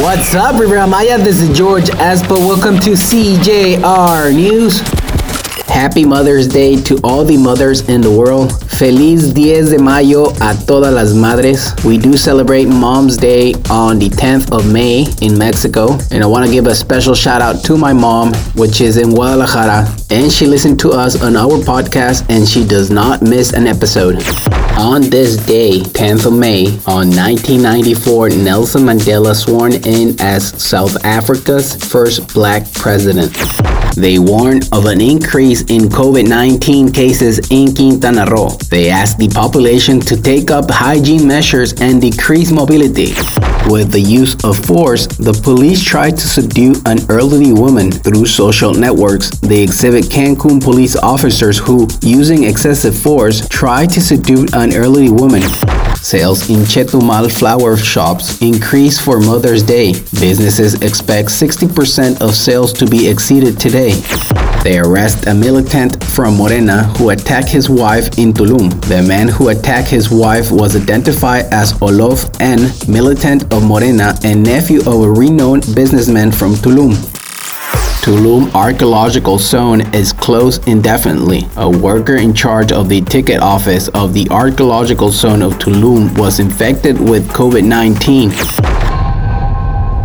What's up, Riviera Maya? This is George Espo. Welcome to CJR News. Happy Mother's Day to all the mothers in the world. Feliz 10 de Mayo a todas las madres. We do celebrate Mom's Day on the 10th of May in Mexico. And I want to give a special shout out to my mom, which is in Guadalajara. And she listened to us on our podcast and she does not miss an episode. On this day, 10th of May, on 1994, Nelson Mandela sworn in as South Africa's first black president. They warn of an increase in COVID 19 cases in Quintana Roo. They ask the population to take up hygiene measures and decrease mobility. With the use of force, the police tried to subdue an elderly woman through social networks. They exhibit Cancun police officers who, using excessive force, tried to subdue an elderly woman. Sales in Chetumal flower shops increased for Mother's Day. Businesses expect 60% of sales to be exceeded today. They arrest a militant from Morena who attacked his wife in Tulum. The man who attacked his wife was identified as Olof N., militant of Morena and nephew of a renowned businessman from Tulum. Tulum Archaeological Zone is closed indefinitely. A worker in charge of the ticket office of the Archaeological Zone of Tulum was infected with COVID 19.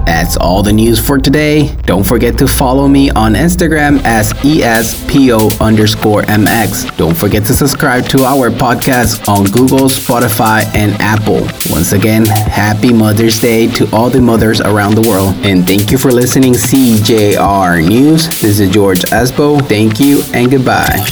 That's all the news for today. Don't forget to follow me on Instagram as ESPO underscore MX. Don't forget to subscribe to our podcast on Google, Spotify, and Apple. Once again, happy Mother's Day to all the mothers around the world. And thank you for listening CJR News. This is George Espo. Thank you and goodbye.